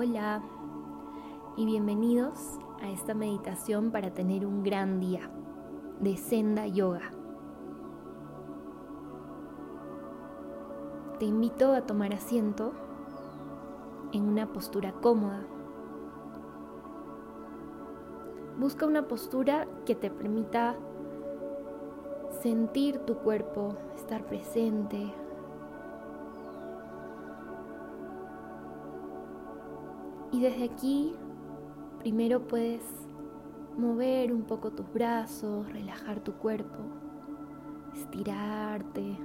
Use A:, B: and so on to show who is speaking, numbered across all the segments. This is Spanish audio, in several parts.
A: Hola y bienvenidos a esta meditación para tener un gran día de Senda Yoga. Te invito a tomar asiento en una postura cómoda. Busca una postura que te permita sentir tu cuerpo, estar presente, Y desde aquí, primero puedes mover un poco tus brazos, relajar tu cuerpo, estirarte.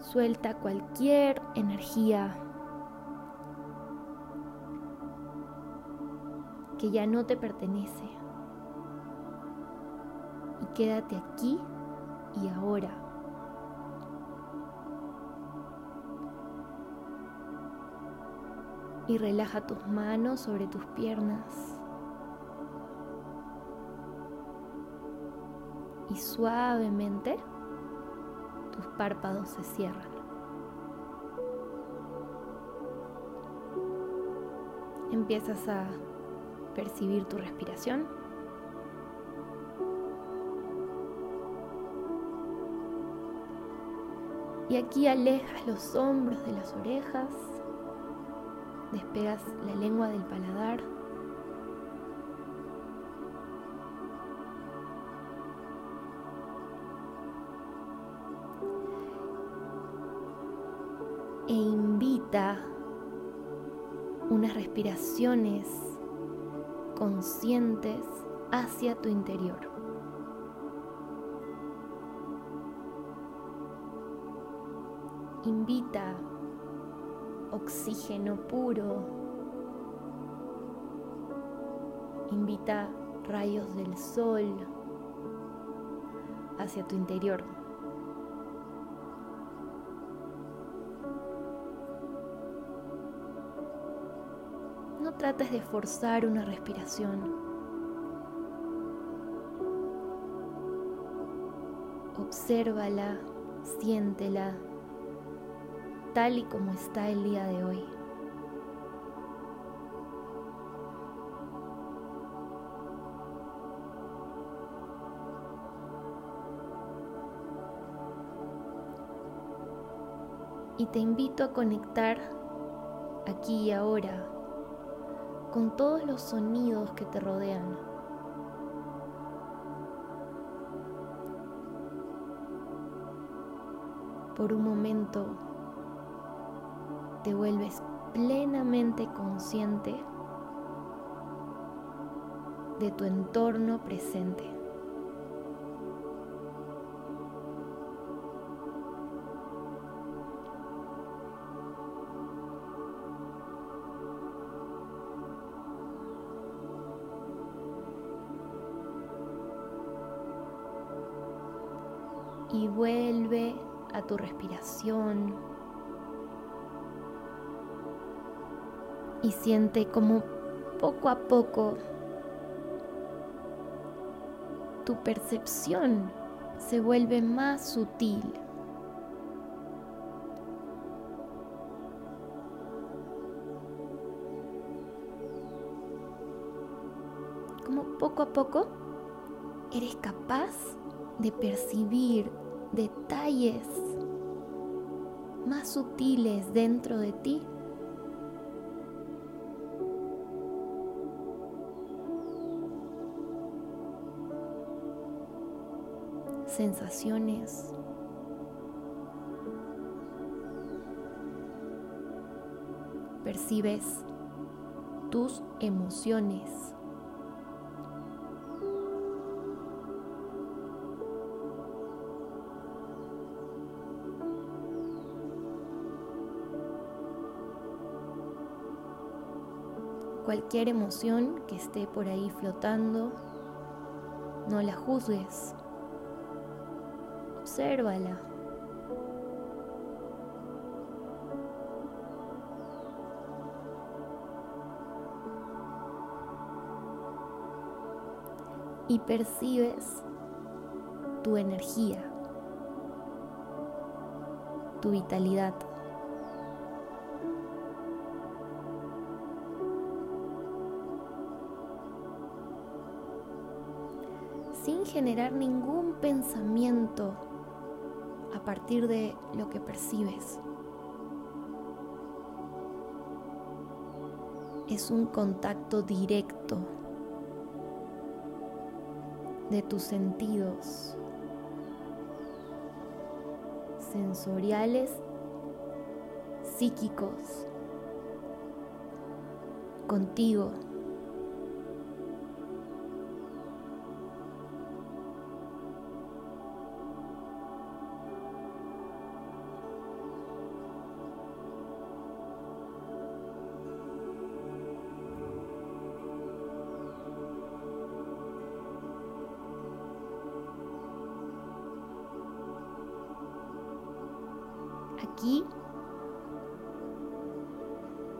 A: Suelta cualquier energía que ya no te pertenece. Y quédate aquí y ahora. Y relaja tus manos sobre tus piernas. Y suavemente tus párpados se cierran. Empiezas a percibir tu respiración. Y aquí alejas los hombros de las orejas despegas la lengua del paladar. E invita unas respiraciones conscientes hacia tu interior. Invita oxígeno puro. Invita rayos del sol hacia tu interior. No trates de forzar una respiración. Obsérvala, siéntela tal y como está el día de hoy. Y te invito a conectar aquí y ahora con todos los sonidos que te rodean. Por un momento te vuelves plenamente consciente de tu entorno presente. Y vuelve a tu respiración y siente como poco a poco tu percepción se vuelve más sutil. Como poco a poco eres capaz de percibir detalles más sutiles dentro de ti sensaciones. Percibes tus emociones. Cualquier emoción que esté por ahí flotando, no la juzgues obsérvala. Y percibes tu energía, tu vitalidad. sin generar ningún pensamiento a partir de lo que percibes. Es un contacto directo de tus sentidos sensoriales, psíquicos, contigo.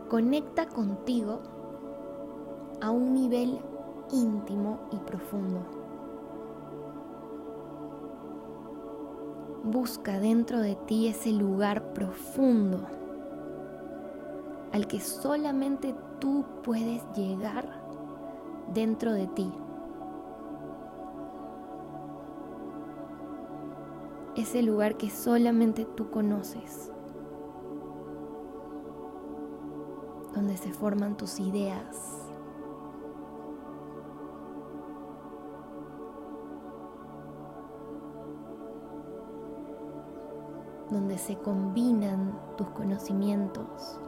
A: Conecta contigo a un nivel íntimo y profundo. Busca dentro de ti ese lugar profundo al que solamente tú puedes llegar dentro de ti. Ese lugar que solamente tú conoces. Donde se forman tus ideas, donde se combinan tus conocimientos.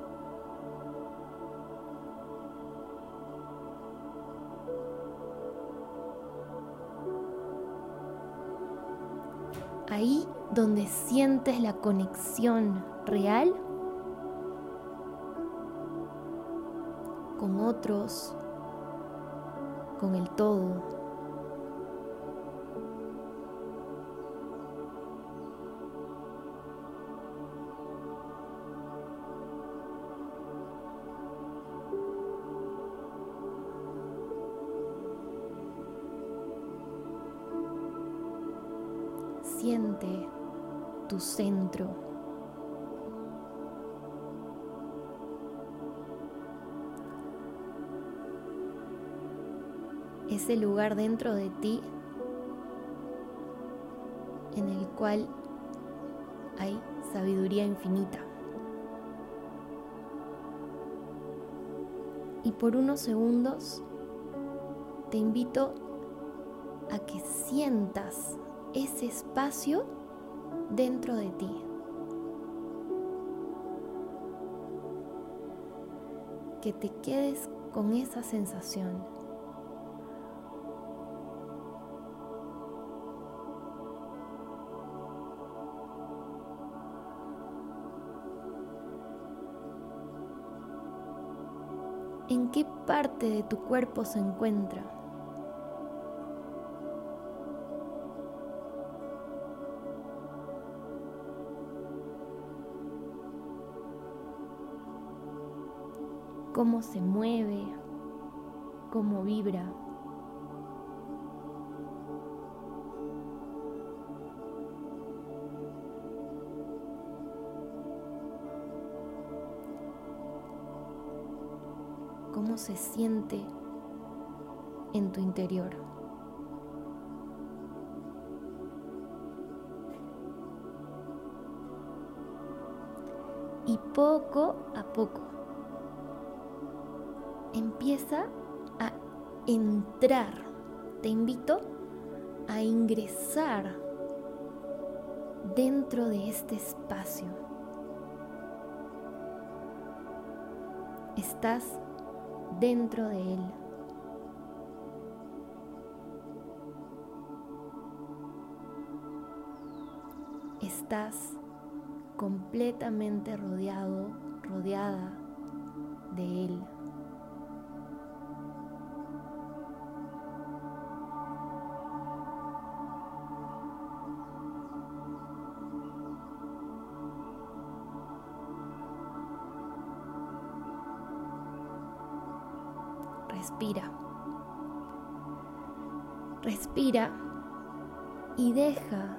A: Ahí donde sientes la conexión real con otros, con el todo. Siente tu centro. Ese lugar dentro de ti en el cual hay sabiduría infinita. Y por unos segundos te invito a que sientas ese espacio dentro de ti. Que te quedes con esa sensación. ¿En qué parte de tu cuerpo se encuentra? Cómo se mueve, cómo vibra. cómo se siente en tu interior. Y poco a poco empieza a entrar. Te invito a ingresar dentro de este espacio. Estás dentro de él. Estás completamente rodeado, rodeada de él. Respira. Respira y deja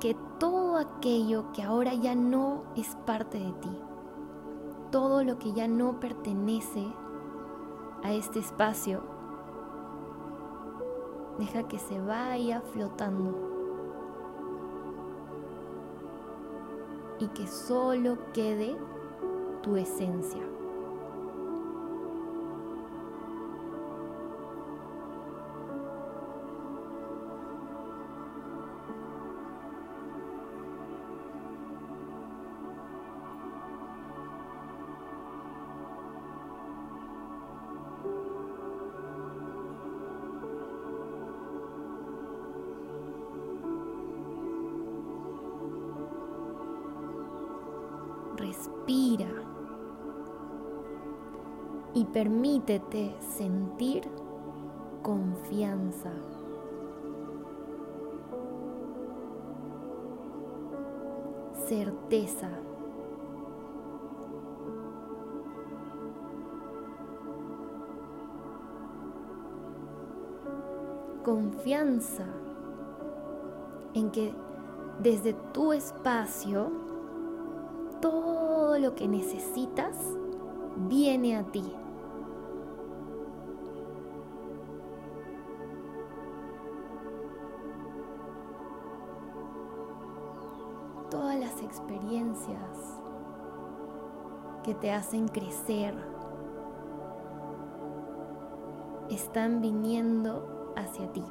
A: que todo aquello que ahora ya no es parte de ti, todo lo que ya no pertenece a este espacio, Deja que se vaya flotando. Y que solo quede tu esencia. Respira y permítete sentir confianza. Certeza. Confianza en que desde tu espacio todo lo que necesitas viene a ti. Todas las experiencias que te hacen crecer están viniendo hacia ti.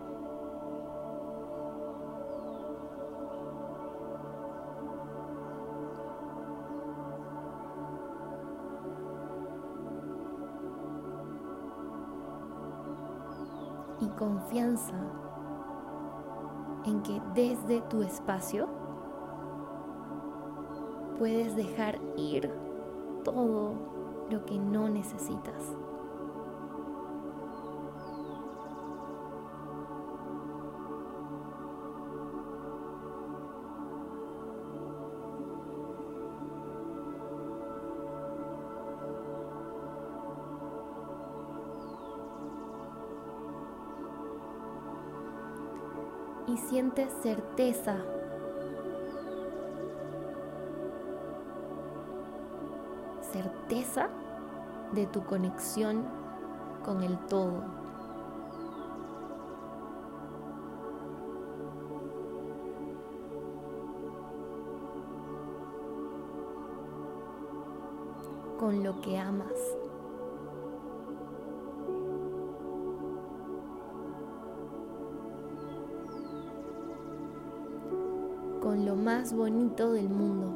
A: Y confianza en que desde tu espacio puedes dejar ir todo lo que no necesitas. Siente certeza. Certeza de tu conexión con el todo. Con lo que amas. Con lo más bonito del mundo.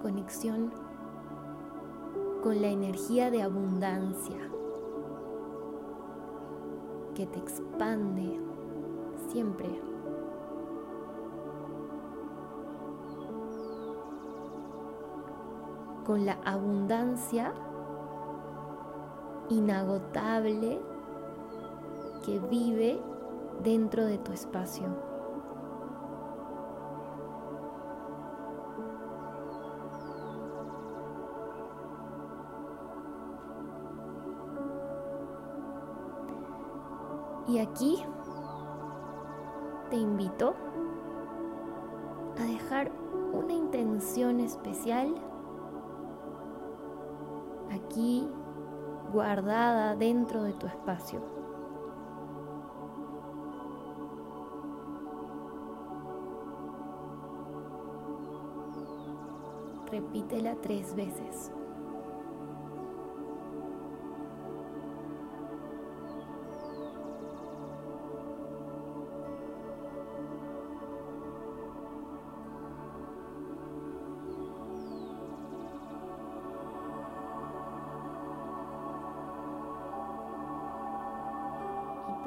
A: Conexión con la energía de abundancia que te expande siempre. Con la abundancia inagotable que vive dentro de tu espacio. Y aquí te invito a dejar una intención especial aquí guardada dentro de tu espacio. Repítela tres veces.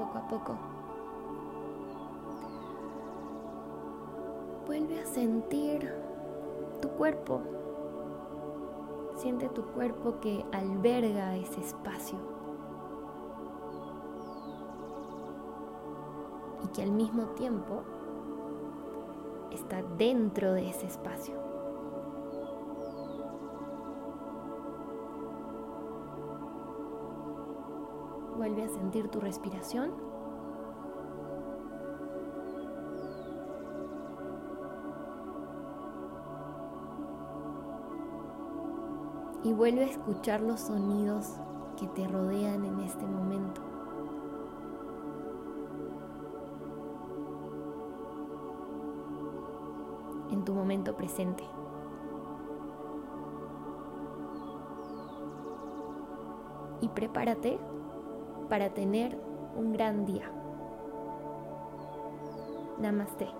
A: Poco a poco. Vuelve a sentir tu cuerpo. Siente tu cuerpo que alberga ese espacio. Y que al mismo tiempo está dentro de ese espacio. Vuelve a sentir tu respiración. Y vuelve a escuchar los sonidos que te rodean en este momento. En tu momento presente. y prepárate para tener un gran día. Namaste.